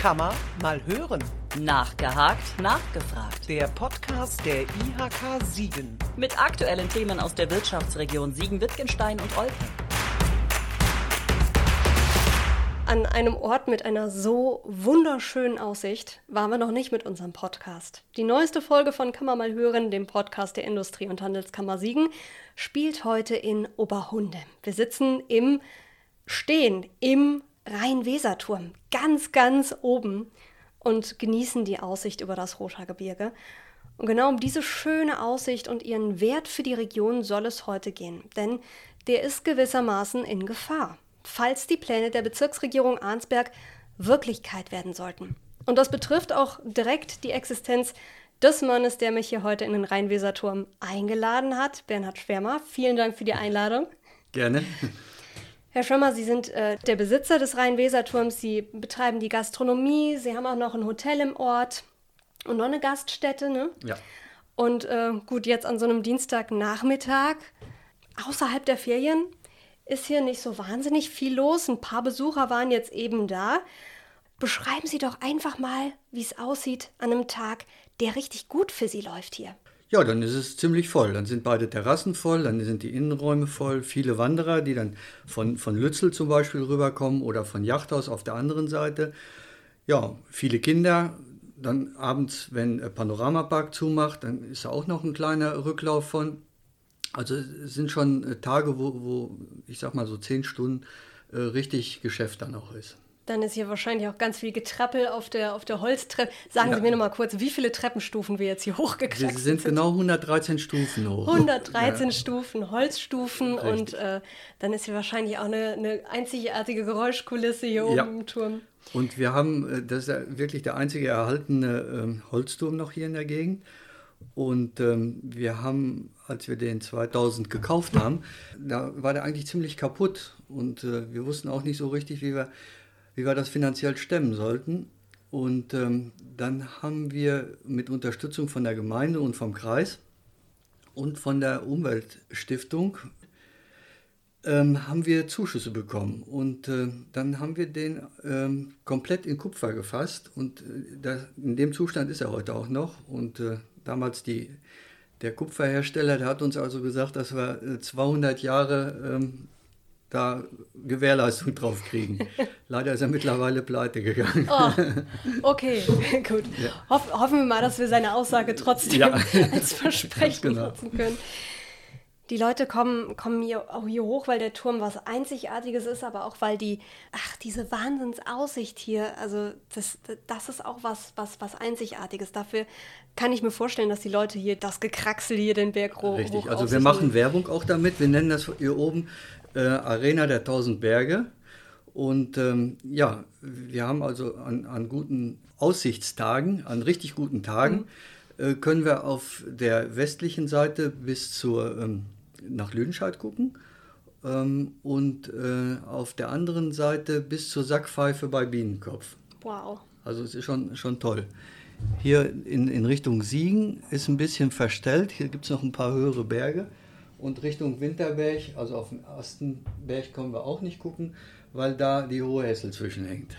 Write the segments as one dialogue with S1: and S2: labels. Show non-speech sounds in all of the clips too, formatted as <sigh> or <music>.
S1: Kann man mal hören.
S2: Nachgehakt, nachgefragt.
S1: Der Podcast der IHK Siegen.
S2: Mit aktuellen Themen aus der Wirtschaftsregion Siegen-Wittgenstein und Olpe.
S3: An einem Ort mit einer so wunderschönen Aussicht waren wir noch nicht mit unserem Podcast. Die neueste Folge von Kann man mal hören, dem Podcast der Industrie- und Handelskammer Siegen, spielt heute in Oberhunde. Wir sitzen im Stehen im Rhein-Weser-Turm, ganz, ganz oben und genießen die Aussicht über das Rothaargebirge. Und genau um diese schöne Aussicht und ihren Wert für die Region soll es heute gehen, denn der ist gewissermaßen in Gefahr falls die Pläne der Bezirksregierung Arnsberg Wirklichkeit werden sollten. Und das betrifft auch direkt die Existenz des Mannes, der mich hier heute in den Rheinweserturm eingeladen hat, Bernhard Schwärmer. Vielen Dank für die Einladung.
S4: Gerne.
S3: Herr Schwärmer, Sie sind äh, der Besitzer des Rheinweserturms. Sie betreiben die Gastronomie. Sie haben auch noch ein Hotel im Ort und noch eine Gaststätte, ne?
S4: Ja.
S3: Und äh, gut, jetzt an so einem Dienstagnachmittag, außerhalb der Ferien, ist hier nicht so wahnsinnig viel los. Ein paar Besucher waren jetzt eben da. Beschreiben Sie doch einfach mal, wie es aussieht an einem Tag, der richtig gut für Sie läuft hier.
S4: Ja, dann ist es ziemlich voll. Dann sind beide Terrassen voll, dann sind die Innenräume voll. Viele Wanderer, die dann von, von Lützel zum Beispiel rüberkommen oder von Yachthaus auf der anderen Seite. Ja, viele Kinder. Dann abends, wenn Panoramapark zumacht, dann ist auch noch ein kleiner Rücklauf von. Also es sind schon äh, Tage, wo, wo ich sag mal so zehn Stunden äh, richtig Geschäft dann auch ist.
S3: Dann ist hier wahrscheinlich auch ganz viel Getrappel auf der, auf der Holztreppe. Sagen ja. Sie mir noch mal kurz, wie viele Treppenstufen wir jetzt hier hochgekriegt
S4: haben. Wir sind genau 113 Stufen hoch.
S3: 113 ja. Stufen, Holzstufen Richtig. und äh, dann ist hier wahrscheinlich auch eine, eine einzigartige Geräuschkulisse hier oben ja. im Turm.
S4: Und wir haben, äh, das ist wirklich der einzige erhaltene äh, Holzturm noch hier in der Gegend. Und ähm, wir haben, als wir den 2000 gekauft haben, da war der eigentlich ziemlich kaputt. Und äh, wir wussten auch nicht so richtig, wie wir, wie wir das finanziell stemmen sollten. Und ähm, dann haben wir mit Unterstützung von der Gemeinde und vom Kreis und von der Umweltstiftung ähm, haben wir Zuschüsse bekommen. Und äh, dann haben wir den ähm, komplett in Kupfer gefasst. Und äh, da, in dem Zustand ist er heute auch noch. Und äh, damals die, der Kupferhersteller, der hat uns also gesagt, dass wir 200 äh, Jahre ähm, da Gewährleistung drauf kriegen. <laughs> Leider ist er mittlerweile pleite gegangen.
S3: Oh, okay, <laughs> gut. Ja. Hoff, hoffen wir mal, dass wir seine Aussage trotzdem ja. <laughs> als Versprechen genau. nutzen können. Die Leute kommen, kommen hier, auch hier hoch, weil der Turm was Einzigartiges ist, aber auch weil die, ach, diese Wahnsinnsaussicht hier, also das, das ist auch was, was, was Einzigartiges. Dafür kann ich mir vorstellen, dass die Leute hier das Gekraxel hier den Berg hoch
S4: Richtig, also wir machen Werbung auch damit. Wir nennen das hier oben äh, Arena der tausend Berge. Und ähm, ja, wir haben also an, an, guten Aussichtstagen, an richtig guten Tagen, mhm. äh, können wir auf der westlichen Seite bis zur ähm, nach Lüdenscheid gucken ähm, und äh, auf der anderen Seite bis zur Sackpfeife bei Bienenkopf.
S3: Wow.
S4: Also es ist schon, schon toll. Hier in, in Richtung Siegen ist ein bisschen verstellt. Hier gibt es noch ein paar höhere Berge. Und Richtung Winterberg, also auf den ersten Berg können wir auch nicht gucken, weil da die Hohe Hessel zwischenhängt.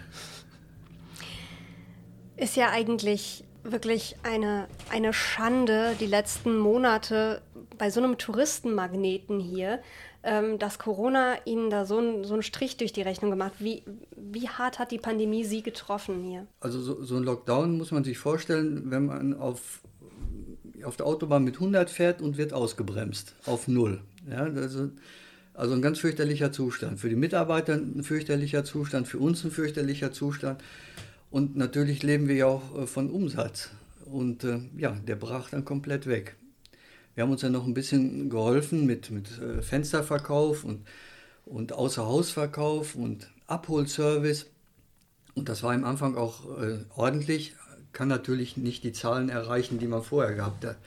S3: Ist ja eigentlich wirklich eine, eine Schande, die letzten Monate bei so einem Touristenmagneten hier, ähm, dass Corona Ihnen da so, ein, so einen Strich durch die Rechnung gemacht. Wie, wie hart hat die Pandemie Sie getroffen hier?
S4: Also so, so ein Lockdown muss man sich vorstellen, wenn man auf, auf der Autobahn mit 100 fährt und wird ausgebremst auf Null. Ja, also, also ein ganz fürchterlicher Zustand. Für die Mitarbeiter ein fürchterlicher Zustand, für uns ein fürchterlicher Zustand. Und natürlich leben wir ja auch äh, von Umsatz. Und äh, ja, der brach dann komplett weg. Wir haben uns dann noch ein bisschen geholfen mit, mit äh, Fensterverkauf und, und Außerhausverkauf und Abholservice. Und das war am Anfang auch äh, ordentlich, kann natürlich nicht die Zahlen erreichen, die man vorher gehabt hat.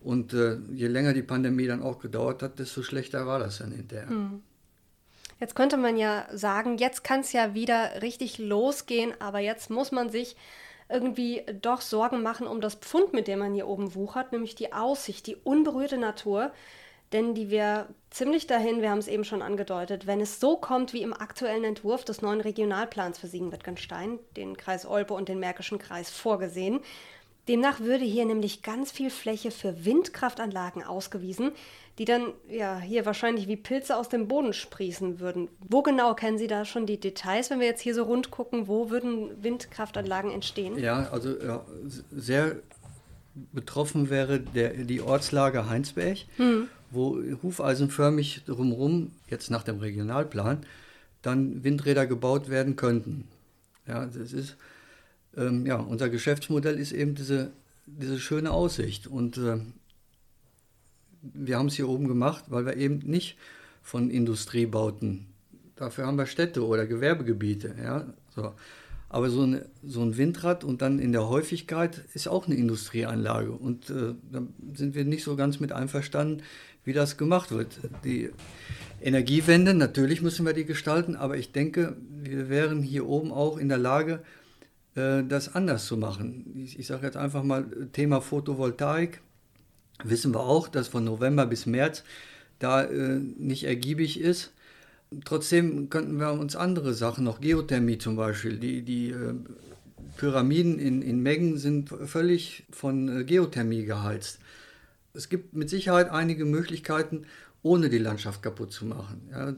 S4: Und äh, je länger die Pandemie dann auch gedauert hat, desto schlechter war das dann hinterher. Mhm.
S3: Jetzt könnte man ja sagen, jetzt kann es ja wieder richtig losgehen, aber jetzt muss man sich irgendwie doch Sorgen machen um das Pfund, mit dem man hier oben wuchert, nämlich die Aussicht, die unberührte Natur. Denn die wir ziemlich dahin, wir haben es eben schon angedeutet, wenn es so kommt wie im aktuellen Entwurf des neuen Regionalplans für Siegen-Wittgenstein, den Kreis Olpe und den Märkischen Kreis vorgesehen. Demnach würde hier nämlich ganz viel Fläche für Windkraftanlagen ausgewiesen, die dann ja hier wahrscheinlich wie Pilze aus dem Boden sprießen würden. Wo genau kennen Sie da schon die Details, wenn wir jetzt hier so rund gucken, wo würden Windkraftanlagen entstehen?
S4: Ja, also ja, sehr betroffen wäre der, die Ortslage Heinsberg, hm. Wo hufeisenförmig drumherum, jetzt nach dem Regionalplan, dann Windräder gebaut werden könnten. Ja, das ist ähm, ja, unser Geschäftsmodell ist eben diese, diese schöne Aussicht. Und äh, wir haben es hier oben gemacht, weil wir eben nicht von Industriebauten, dafür haben wir Städte oder Gewerbegebiete. Ja, so. Aber so, eine, so ein Windrad und dann in der Häufigkeit ist auch eine Industrieanlage. Und äh, da sind wir nicht so ganz mit einverstanden, wie das gemacht wird. Die Energiewende, natürlich müssen wir die gestalten, aber ich denke, wir wären hier oben auch in der Lage, äh, das anders zu machen. Ich, ich sage jetzt einfach mal Thema Photovoltaik. Wissen wir auch, dass von November bis März da äh, nicht ergiebig ist. Trotzdem könnten wir uns andere Sachen, noch Geothermie zum Beispiel, die, die äh, Pyramiden in, in Mengen sind völlig von äh, Geothermie geheizt. Es gibt mit Sicherheit einige Möglichkeiten, ohne die Landschaft kaputt zu machen. Ja,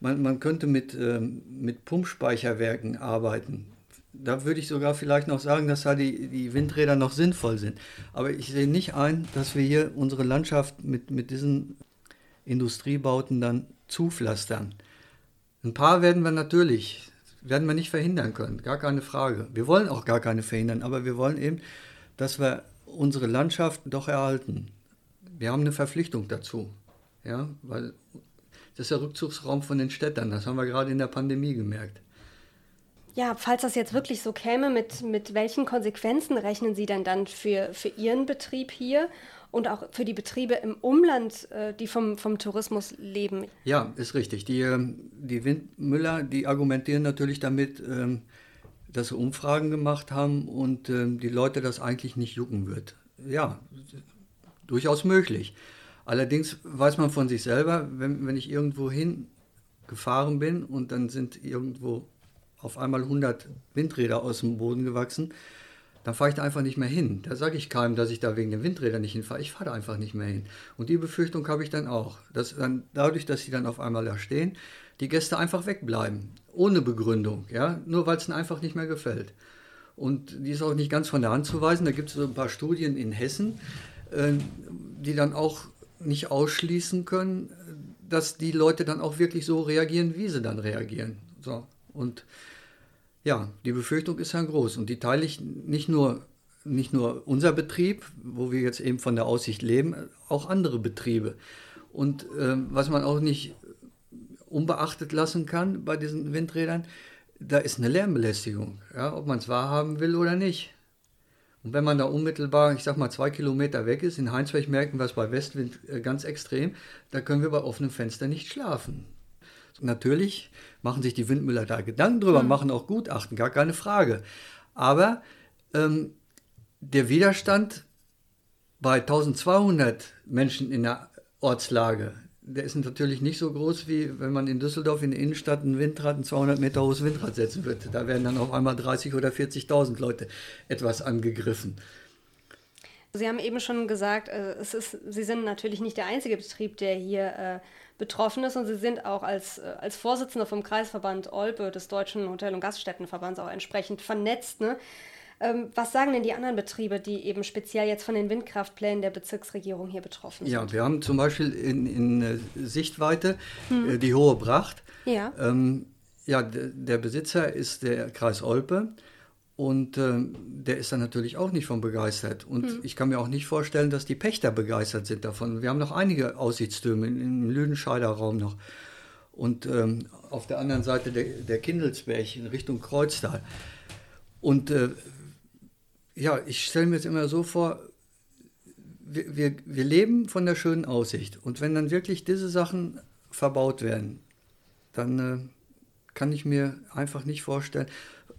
S4: man, man könnte mit, ähm, mit Pumpspeicherwerken arbeiten da würde ich sogar vielleicht noch sagen, dass da die, die Windräder noch sinnvoll sind. Aber ich sehe nicht ein, dass wir hier unsere Landschaft mit, mit diesen Industriebauten dann zupflastern. Ein paar werden wir natürlich, werden wir nicht verhindern können, gar keine Frage. Wir wollen auch gar keine verhindern, aber wir wollen eben, dass wir unsere Landschaft doch erhalten. Wir haben eine Verpflichtung dazu, ja, weil das ist der Rückzugsraum von den Städtern, das haben wir gerade in der Pandemie gemerkt.
S3: Ja, falls das jetzt wirklich so käme, mit, mit welchen Konsequenzen rechnen Sie denn dann für, für Ihren Betrieb hier und auch für die Betriebe im Umland, äh, die vom, vom Tourismus leben?
S4: Ja, ist richtig. Die, ähm, die Windmüller, die argumentieren natürlich damit, ähm, dass sie Umfragen gemacht haben und ähm, die Leute das eigentlich nicht jucken wird. Ja, durchaus möglich. Allerdings weiß man von sich selber, wenn, wenn ich irgendwo hin gefahren bin und dann sind irgendwo auf einmal 100 Windräder aus dem Boden gewachsen, dann fahre ich da einfach nicht mehr hin. Da sage ich keinem, dass ich da wegen den Windrädern nicht hinfahre. Ich fahre da einfach nicht mehr hin. Und die Befürchtung habe ich dann auch, dass dann dadurch, dass sie dann auf einmal da stehen, die Gäste einfach wegbleiben, ohne Begründung, ja, nur weil es ihnen einfach nicht mehr gefällt. Und die ist auch nicht ganz von der Hand zu weisen. Da gibt es so ein paar Studien in Hessen, äh, die dann auch nicht ausschließen können, dass die Leute dann auch wirklich so reagieren, wie sie dann reagieren. So. Und ja, die Befürchtung ist dann groß und die teile ich nicht nur, nicht nur unser Betrieb, wo wir jetzt eben von der Aussicht leben, auch andere Betriebe. Und äh, was man auch nicht unbeachtet lassen kann bei diesen Windrädern, da ist eine Lärmbelästigung, ja, ob man es wahrhaben will oder nicht. Und wenn man da unmittelbar, ich sag mal, zwei Kilometer weg ist, in Heinsberg merken wir es bei Westwind äh, ganz extrem, da können wir bei offenem Fenster nicht schlafen. Natürlich machen sich die Windmüller da Gedanken drüber, mhm. machen auch Gutachten, gar keine Frage. Aber ähm, der Widerstand bei 1200 Menschen in der Ortslage, der ist natürlich nicht so groß, wie wenn man in Düsseldorf in der Innenstadt ein Windrad, ein 200 Meter hohes Windrad setzen würde. Da werden dann auf einmal 30 oder 40.000 Leute etwas angegriffen.
S3: Sie haben eben schon gesagt, äh, es ist, Sie sind natürlich nicht der einzige Betrieb, der hier äh, betroffen ist und Sie sind auch als, äh, als Vorsitzender vom Kreisverband Olpe des Deutschen Hotel- und Gaststättenverbands auch entsprechend vernetzt. Ne? Ähm, was sagen denn die anderen Betriebe, die eben speziell jetzt von den Windkraftplänen der Bezirksregierung hier betroffen sind?
S4: Ja, wir haben zum Beispiel in, in äh, Sichtweite hm. äh, die Hohe Bracht. Ja. Ähm, ja, der Besitzer ist der Kreis Olpe. Und äh, der ist dann natürlich auch nicht von begeistert. Und mhm. ich kann mir auch nicht vorstellen, dass die Pächter begeistert sind davon. Wir haben noch einige Aussichtstürme im Lüdenscheider Raum noch. Und ähm, auf der anderen Seite der, der Kindelsberg in Richtung Kreuztal. Und äh, ja, ich stelle mir jetzt immer so vor, wir, wir, wir leben von der schönen Aussicht. Und wenn dann wirklich diese Sachen verbaut werden, dann äh, kann ich mir einfach nicht vorstellen,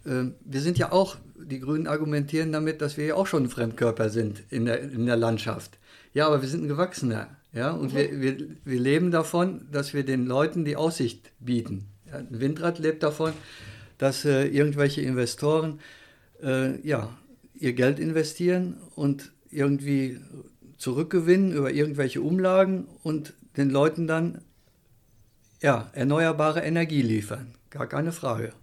S4: ähm, wir sind ja auch, die Grünen argumentieren damit, dass wir ja auch schon ein Fremdkörper sind in der, in der Landschaft. Ja, aber wir sind ein Gewachsener. Ja, und wir, wir, wir leben davon, dass wir den Leuten die Aussicht bieten. Ein Windrad lebt davon, dass äh, irgendwelche Investoren äh, ja, ihr Geld investieren und irgendwie zurückgewinnen über irgendwelche Umlagen und den Leuten dann ja, erneuerbare Energie liefern. Gar keine Frage.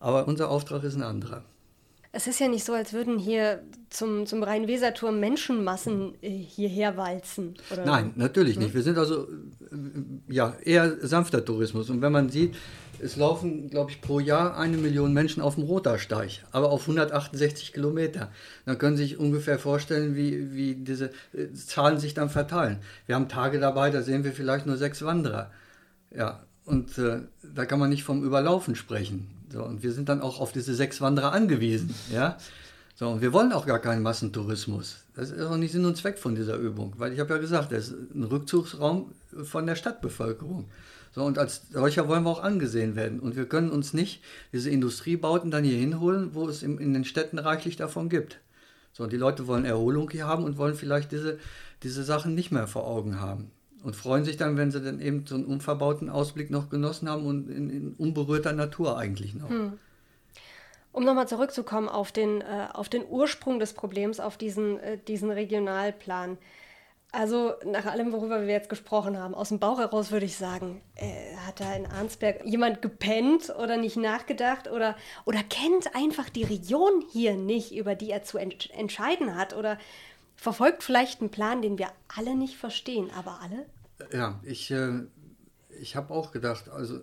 S4: Aber unser Auftrag ist ein anderer.
S3: Es ist ja nicht so, als würden hier zum, zum Rhein-Weser-Turm Menschenmassen äh, hierher walzen.
S4: Oder? Nein, natürlich nicht. Wir sind also äh, ja, eher sanfter Tourismus. Und wenn man sieht, es laufen, glaube ich, pro Jahr eine Million Menschen auf dem Rotersteig, aber auf 168 Kilometer. Dann können Sie sich ungefähr vorstellen, wie, wie diese äh, Zahlen sich dann verteilen. Wir haben Tage dabei, da sehen wir vielleicht nur sechs Wanderer. Ja, und äh, da kann man nicht vom Überlaufen sprechen. So, und wir sind dann auch auf diese sechs Wanderer angewiesen. <laughs> Ja? So, und wir wollen auch gar keinen Massentourismus. Das ist auch nicht Sinn und Zweck von dieser Übung, weil ich habe ja gesagt, das ist ein Rückzugsraum von der Stadtbevölkerung. So, und als solcher wollen wir auch angesehen werden. Und wir können uns nicht diese Industriebauten dann hier hinholen, wo es in, in den Städten reichlich davon gibt. So, und die Leute wollen Erholung hier haben und wollen vielleicht diese, diese Sachen nicht mehr vor Augen haben und freuen sich dann, wenn sie dann eben so einen unverbauten Ausblick noch genossen haben und in, in unberührter Natur eigentlich noch. Hm.
S3: Um nochmal zurückzukommen auf den, äh, auf den Ursprung des Problems, auf diesen, äh, diesen Regionalplan. Also nach allem, worüber wir jetzt gesprochen haben, aus dem Bauch heraus würde ich sagen, äh, hat da in Arnsberg jemand gepennt oder nicht nachgedacht oder, oder kennt einfach die Region hier nicht, über die er zu ent entscheiden hat oder verfolgt vielleicht einen Plan, den wir alle nicht verstehen, aber alle
S4: ja, ich, äh, ich habe auch gedacht, also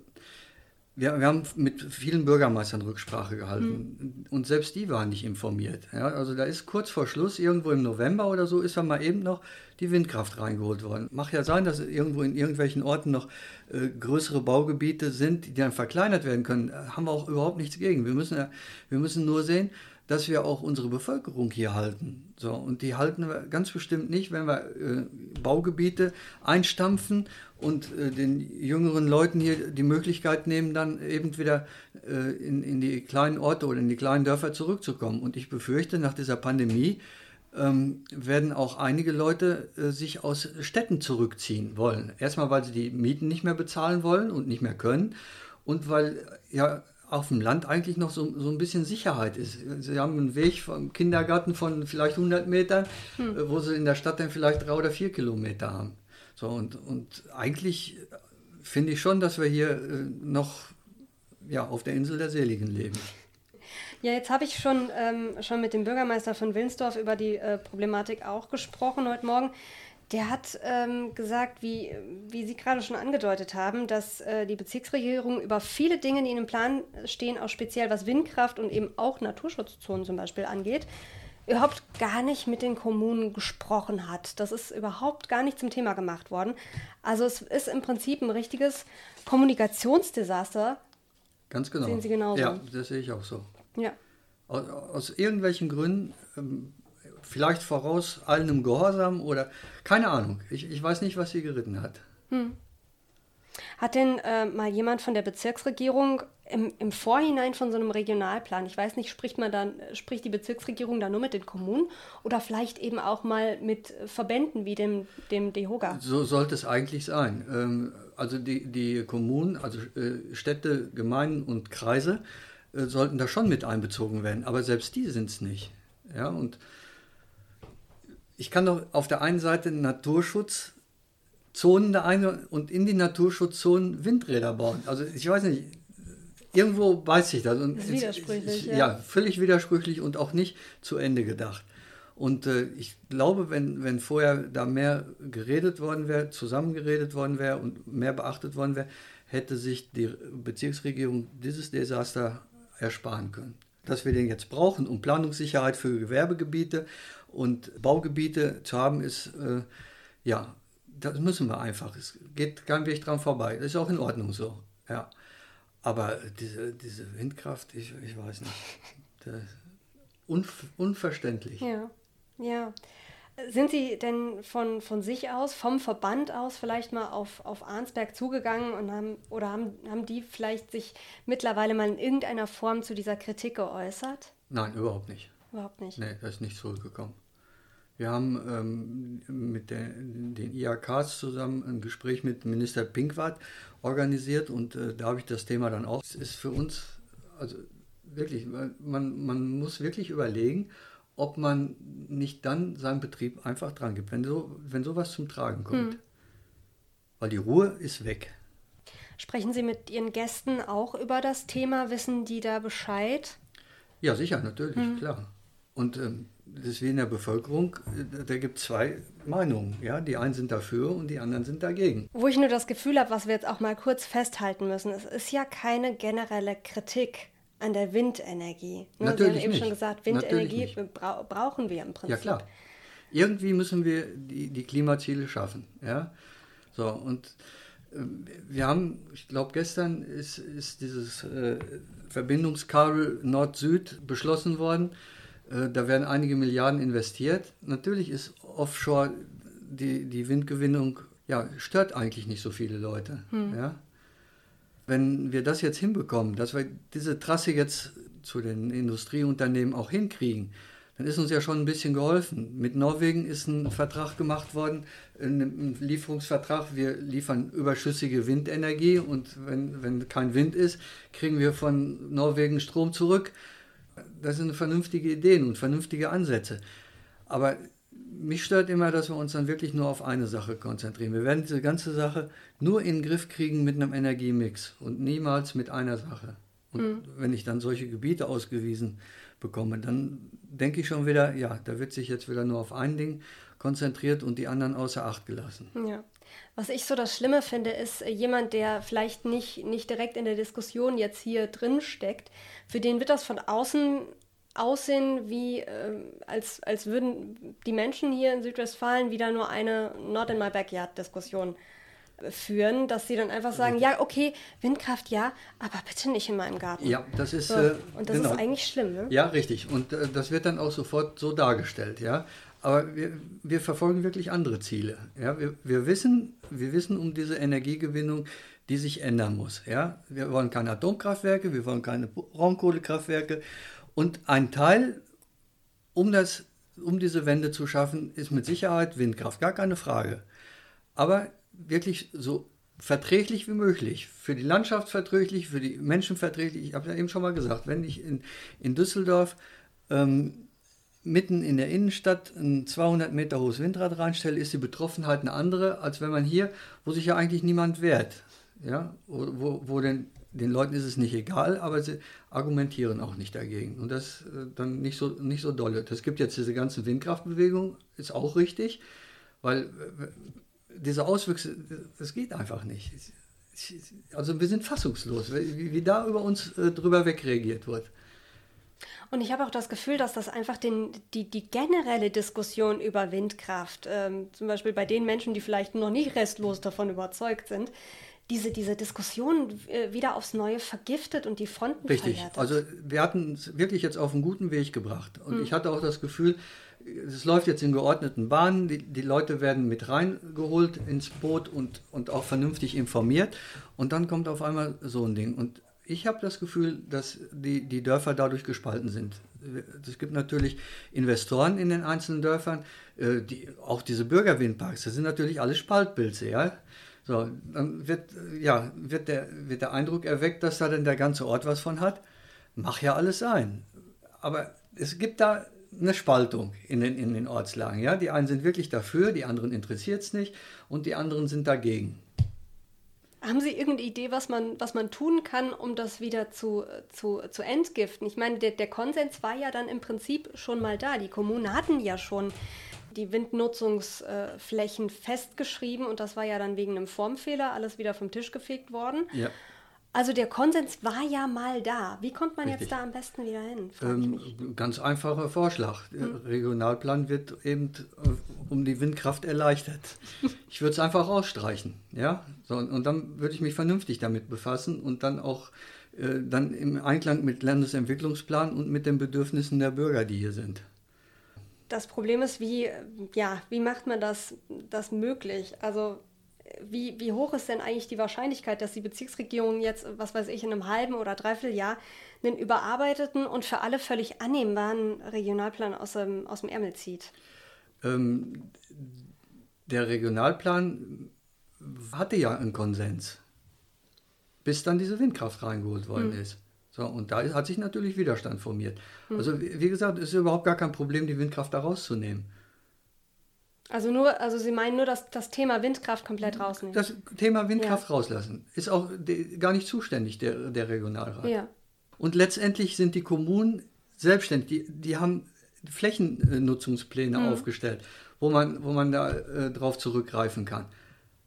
S4: wir, wir haben mit vielen Bürgermeistern Rücksprache gehalten mhm. und selbst die waren nicht informiert. Ja, also da ist kurz vor Schluss, irgendwo im November oder so, ist dann mal eben noch die Windkraft reingeholt worden. Mag ja sein, dass irgendwo in irgendwelchen Orten noch äh, größere Baugebiete sind, die dann verkleinert werden können. Da haben wir auch überhaupt nichts gegen. Wir müssen, wir müssen nur sehen, dass wir auch unsere Bevölkerung hier halten. So, und die halten wir ganz bestimmt nicht, wenn wir äh, Baugebiete einstampfen und äh, den jüngeren Leuten hier die Möglichkeit nehmen, dann eben wieder äh, in, in die kleinen Orte oder in die kleinen Dörfer zurückzukommen. Und ich befürchte, nach dieser Pandemie ähm, werden auch einige Leute äh, sich aus Städten zurückziehen wollen. Erstmal, weil sie die Mieten nicht mehr bezahlen wollen und nicht mehr können und weil ja auf dem Land eigentlich noch so, so ein bisschen Sicherheit ist. Sie haben einen Weg vom Kindergarten von vielleicht 100 Metern, hm. Äh, wo sie in der Stadt dann vielleicht drei oder vier Kilometer haben. So, und, und eigentlich finde ich schon, dass wir hier äh, noch ja, auf der Insel der Seligen leben.
S3: Ja, jetzt habe ich schon, ähm, schon mit dem Bürgermeister von Wilnsdorf über die äh, Problematik auch gesprochen heute Morgen. Der hat ähm, gesagt, wie, wie Sie gerade schon angedeutet haben, dass äh, die Bezirksregierung über viele Dinge, die in dem Plan stehen, auch speziell was Windkraft und eben auch Naturschutzzonen zum Beispiel angeht, überhaupt gar nicht mit den Kommunen gesprochen hat. Das ist überhaupt gar nicht zum Thema gemacht worden. Also es ist im Prinzip ein richtiges Kommunikationsdesaster.
S4: Ganz genau. Sehen Sie genauso? Ja, das sehe ich auch so. Ja. Aus, aus irgendwelchen Gründen ähm, vielleicht voraus allem Gehorsam oder keine Ahnung. Ich, ich weiß nicht, was sie geritten hat. Hm.
S3: Hat denn äh, mal jemand von der Bezirksregierung im, im Vorhinein von so einem Regionalplan, ich weiß nicht, spricht man dann, spricht die Bezirksregierung da nur mit den Kommunen oder vielleicht eben auch mal mit Verbänden wie dem, dem DEHOGA?
S4: So sollte es eigentlich sein. Ähm, also die, die Kommunen, also äh, Städte, Gemeinden und Kreise äh, sollten da schon mit einbezogen werden, aber selbst die sind es nicht. Ja, und ich kann doch auf der einen Seite Naturschutzzonen da ein und in die Naturschutzzonen Windräder bauen. Also ich weiß nicht, irgendwo weiß ich das. Und das ist widersprüchlich. ja. ja, völlig widersprüchlich und auch nicht zu Ende gedacht. Und äh, ich glaube, wenn, wenn vorher da mehr geredet worden wäre, zusammengeredet worden wäre und mehr beachtet worden wäre, hätte sich die Bezirksregierung dieses Desaster ersparen können. Dass wir den jetzt brauchen, um Planungssicherheit für Gewerbegebiete und Baugebiete zu haben, ist, äh, ja, das müssen wir einfach. Es geht kein Weg dran vorbei. Das ist auch in Ordnung so. Ja. Aber diese, diese Windkraft, ich, ich weiß nicht. Unver unverständlich.
S3: Ja, ja. Sind Sie denn von, von sich aus, vom Verband aus vielleicht mal auf, auf Arnsberg zugegangen und haben, oder haben, haben die vielleicht sich mittlerweile mal in irgendeiner Form zu dieser Kritik geäußert?
S4: Nein, überhaupt nicht.
S3: Überhaupt nicht.
S4: Nee, das ist nicht zurückgekommen. Wir haben ähm, mit der, den IAKs zusammen ein Gespräch mit Minister Pinkwart organisiert und äh, da habe ich das Thema dann auch. Es ist für uns, also wirklich, man, man muss wirklich überlegen, ob man nicht dann seinen Betrieb einfach dran gibt, wenn, so, wenn sowas zum Tragen kommt. Hm. Weil die Ruhe ist weg.
S3: Sprechen Sie mit Ihren Gästen auch über das Thema? Wissen die da Bescheid?
S4: Ja, sicher, natürlich, hm. klar. Und ähm, das ist wie in der Bevölkerung, da gibt es zwei Meinungen. Ja? Die einen sind dafür und die anderen sind dagegen.
S3: Wo ich nur das Gefühl habe, was wir jetzt auch mal kurz festhalten müssen, es ist ja keine generelle Kritik an der Windenergie.
S4: Ne? Natürlich
S3: Sie haben eben
S4: nicht.
S3: schon gesagt, Windenergie bra brauchen wir im Prinzip.
S4: Ja klar. Irgendwie müssen wir die, die Klimaziele schaffen. Ja? So, und äh, wir haben, ich glaube, gestern ist, ist dieses äh, Verbindungskabel Nord-Süd beschlossen worden. Äh, da werden einige Milliarden investiert. Natürlich ist Offshore die, die Windgewinnung, ja, stört eigentlich nicht so viele Leute. Hm. Ja? Wenn wir das jetzt hinbekommen, dass wir diese Trasse jetzt zu den Industrieunternehmen auch hinkriegen, dann ist uns ja schon ein bisschen geholfen. Mit Norwegen ist ein Vertrag gemacht worden, ein Lieferungsvertrag. Wir liefern überschüssige Windenergie und wenn, wenn kein Wind ist, kriegen wir von Norwegen Strom zurück. Das sind vernünftige Ideen und vernünftige Ansätze. Aber mich stört immer, dass wir uns dann wirklich nur auf eine Sache konzentrieren. Wir werden diese ganze Sache nur in den Griff kriegen mit einem Energiemix und niemals mit einer Sache. Und mhm. wenn ich dann solche Gebiete ausgewiesen bekomme, dann denke ich schon wieder, ja, da wird sich jetzt wieder nur auf ein Ding konzentriert und die anderen außer Acht gelassen.
S3: Ja. Was ich so das Schlimme finde, ist äh, jemand, der vielleicht nicht, nicht direkt in der Diskussion jetzt hier drin steckt, für den wird das von außen aussehen, wie äh, als, als würden die Menschen hier in Südwestfalen wieder nur eine Not in my backyard Diskussion äh, führen, dass sie dann einfach sagen, ja, okay, Windkraft ja, aber bitte nicht in meinem Garten.
S4: Ja, das ist
S3: so.
S4: äh,
S3: und das genau. ist eigentlich schlimm, ne?
S4: Ja, richtig. Und äh, das wird dann auch sofort so dargestellt, ja. Aber wir, wir verfolgen wirklich andere Ziele. Ja, wir, wir, wissen, wir wissen um diese Energiegewinnung, die sich ändern muss. Ja, wir wollen keine Atomkraftwerke, wir wollen keine Braunkohlekraftwerke und ein Teil, um, das, um diese Wende zu schaffen, ist mit Sicherheit Windkraft, gar keine Frage. Aber wirklich so verträglich wie möglich. Für die Landschaft verträglich, für die Menschen verträglich. Ich habe ja eben schon mal gesagt, wenn ich in, in Düsseldorf ähm, mitten in der Innenstadt ein 200 Meter hohes Windrad reinstelle, ist die Betroffenheit eine andere, als wenn man hier, wo sich ja eigentlich niemand wehrt, ja, wo, wo, wo denn den Leuten ist es nicht egal, aber sie argumentieren auch nicht dagegen. Und das äh, dann nicht so, nicht so dolle. Das gibt jetzt diese ganze Windkraftbewegung, ist auch richtig, weil äh, diese Auswüchse, das geht einfach nicht. Also wir sind fassungslos, wie, wie da über uns äh, drüber wegreagiert wird.
S3: Und ich habe auch das Gefühl, dass das einfach den, die, die generelle Diskussion über Windkraft, ähm, zum Beispiel bei den Menschen, die vielleicht noch nicht restlos davon überzeugt sind, diese, diese Diskussion äh, wieder aufs Neue vergiftet und die Fronten
S4: Richtig.
S3: Verhärtet.
S4: Also wir hatten es wirklich jetzt auf einen guten Weg gebracht. Und hm. ich hatte auch das Gefühl, es läuft jetzt in geordneten Bahnen, die, die Leute werden mit reingeholt ins Boot und, und auch vernünftig informiert. Und dann kommt auf einmal so ein Ding. Und ich habe das Gefühl, dass die, die Dörfer dadurch gespalten sind. Es gibt natürlich Investoren in den einzelnen Dörfern, äh, die, auch diese Bürgerwindparks, das sind natürlich alle Spaltpilze. Ja? So, dann wird, ja, wird, der, wird der Eindruck erweckt, dass da denn der ganze Ort was von hat. Mach ja alles sein. Aber es gibt da eine Spaltung in den, in den Ortslagen. Ja? Die einen sind wirklich dafür, die anderen interessiert es nicht und die anderen sind dagegen.
S3: Haben Sie irgendeine Idee, was man, was man tun kann, um das wieder zu, zu, zu entgiften? Ich meine, der, der Konsens war ja dann im Prinzip schon mal da. Die Kommunen hatten ja schon die Windnutzungsflächen festgeschrieben und das war ja dann wegen einem Formfehler alles wieder vom Tisch gefegt worden.
S4: Ja.
S3: Also der Konsens war ja mal da. Wie kommt man Richtig. jetzt da am besten wieder hin?
S4: Ähm, ganz einfacher Vorschlag. Der hm. Regionalplan wird eben äh, um die Windkraft erleichtert. <laughs> Ich würde es einfach rausstreichen. Ja? So, und dann würde ich mich vernünftig damit befassen und dann auch äh, dann im Einklang mit Landesentwicklungsplan und mit den Bedürfnissen der Bürger, die hier sind
S3: das Problem ist, wie, ja, wie macht man das, das möglich? Also wie, wie hoch ist denn eigentlich die Wahrscheinlichkeit, dass die Bezirksregierung jetzt, was weiß ich, in einem halben oder dreiviertel Jahr einen überarbeiteten und für alle völlig annehmbaren Regionalplan aus dem, aus dem Ärmel zieht?
S4: Ähm, der Regionalplan hatte ja einen Konsens, bis dann diese Windkraft reingeholt worden hm. ist. So, und da hat sich natürlich Widerstand formiert. Hm. Also wie gesagt, es ist überhaupt gar kein Problem, die Windkraft da rauszunehmen.
S3: Also nur, also Sie meinen nur, dass das Thema Windkraft komplett rausnehmen?
S4: Das Thema Windkraft ja. rauslassen. Ist auch gar nicht zuständig, der, der Regionalrat. Ja. Und letztendlich sind die Kommunen selbstständig. Die, die haben Flächennutzungspläne mhm. aufgestellt, wo man, wo man da äh, drauf zurückgreifen kann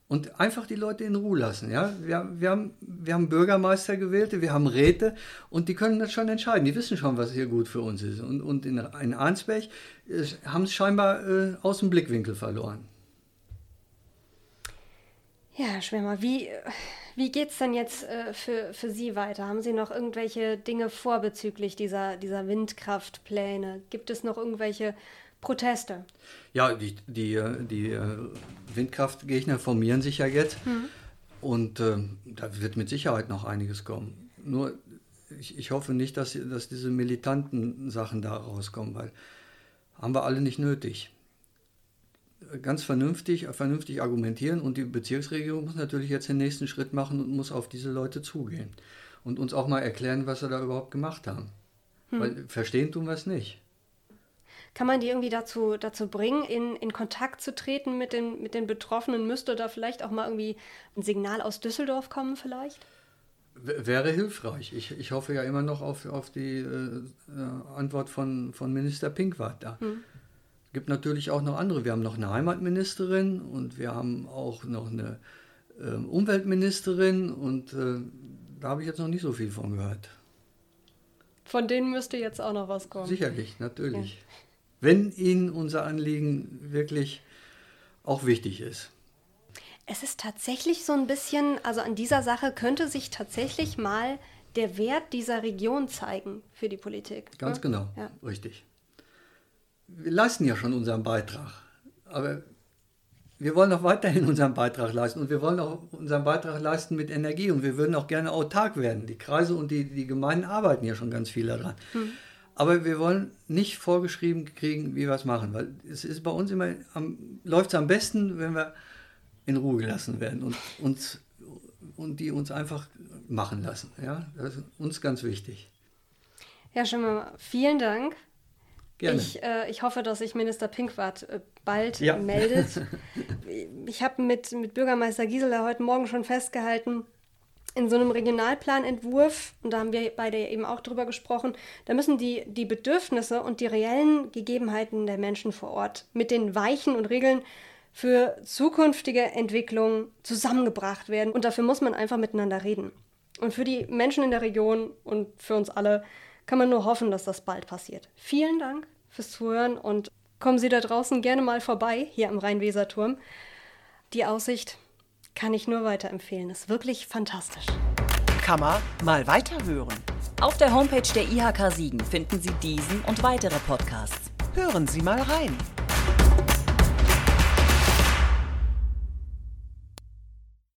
S4: und einfach die Leute in Ruhe lassen. Ja? Wir, wir, haben, wir haben Bürgermeister gewählt, wir haben Räte und die können das schon entscheiden. Die wissen schon, was hier gut für uns ist. Und, und in, in Arnsberg äh, haben es scheinbar äh, aus dem Blickwinkel verloren.
S3: Ja, Herr Schwimmer, wie, wie geht es denn jetzt äh, für, für Sie weiter? Haben Sie noch irgendwelche Dinge vor bezüglich dieser, dieser Windkraftpläne? Gibt es noch irgendwelche Proteste.
S4: Ja, die, die, die äh, Windkraftgegner formieren sich ja jetzt mhm. und äh, da wird mit Sicherheit noch einiges kommen. Nur ich, ich hoffe nicht, dass, dass diese militanten Sachen da rauskommen, weil haben wir alle nicht nötig. Ganz vernünftig, vernünftig argumentieren und die Bezirksregierung muss natürlich jetzt den nächsten Schritt machen und muss auf diese Leute zugehen und uns auch mal erklären, was sie da überhaupt gemacht haben. Hm. Weil verstehen tun wir es nicht.
S3: Kann man die irgendwie dazu, dazu bringen, in, in Kontakt zu treten mit den, mit den Betroffenen? Müsste da vielleicht auch mal irgendwie ein Signal aus Düsseldorf kommen vielleicht?
S4: Wäre hilfreich. Ich, ich hoffe ja immer noch auf, auf die äh, äh, Antwort von, von Minister Pinkwart da. Hm. Es gibt natürlich auch noch andere. Wir haben noch eine Heimatministerin und wir haben auch noch eine äh, Umweltministerin und äh, da habe ich jetzt noch nicht so viel von gehört.
S3: Von denen müsste jetzt auch noch was kommen.
S4: Sicherlich, natürlich. Ja wenn Ihnen unser Anliegen wirklich auch wichtig ist.
S3: Es ist tatsächlich so ein bisschen, also an dieser Sache könnte sich tatsächlich mal der Wert dieser Region zeigen für die Politik.
S4: Ganz ja? genau, ja. richtig. Wir leisten ja schon unseren Beitrag, aber wir wollen auch weiterhin unseren Beitrag leisten und wir wollen auch unseren Beitrag leisten mit Energie und wir würden auch gerne autark werden. Die Kreise und die, die Gemeinden arbeiten ja schon ganz viel daran. Hm. Aber wir wollen nicht vorgeschrieben kriegen, wie wir es machen, weil es ist bei uns immer, läuft es am besten, wenn wir in Ruhe gelassen werden und, uns, und die uns einfach machen lassen. Ja? Das ist uns ganz wichtig.
S3: Ja, Schimmer, vielen Dank. Gerne. Ich, äh, ich hoffe, dass sich Minister Pinkwart äh, bald ja. meldet. <laughs> ich habe mit, mit Bürgermeister Gisela heute Morgen schon festgehalten, in so einem Regionalplanentwurf, und da haben wir beide eben auch drüber gesprochen, da müssen die, die Bedürfnisse und die reellen Gegebenheiten der Menschen vor Ort mit den Weichen und Regeln für zukünftige Entwicklung zusammengebracht werden. Und dafür muss man einfach miteinander reden. Und für die Menschen in der Region und für uns alle kann man nur hoffen, dass das bald passiert. Vielen Dank fürs Zuhören und kommen Sie da draußen gerne mal vorbei, hier am Rhein-Weser-Turm. Die Aussicht kann ich nur weiterempfehlen. Ist wirklich fantastisch.
S1: Kann man mal weiterhören.
S2: Auf der Homepage der IHK Siegen finden Sie diesen und weitere Podcasts.
S1: Hören Sie mal rein.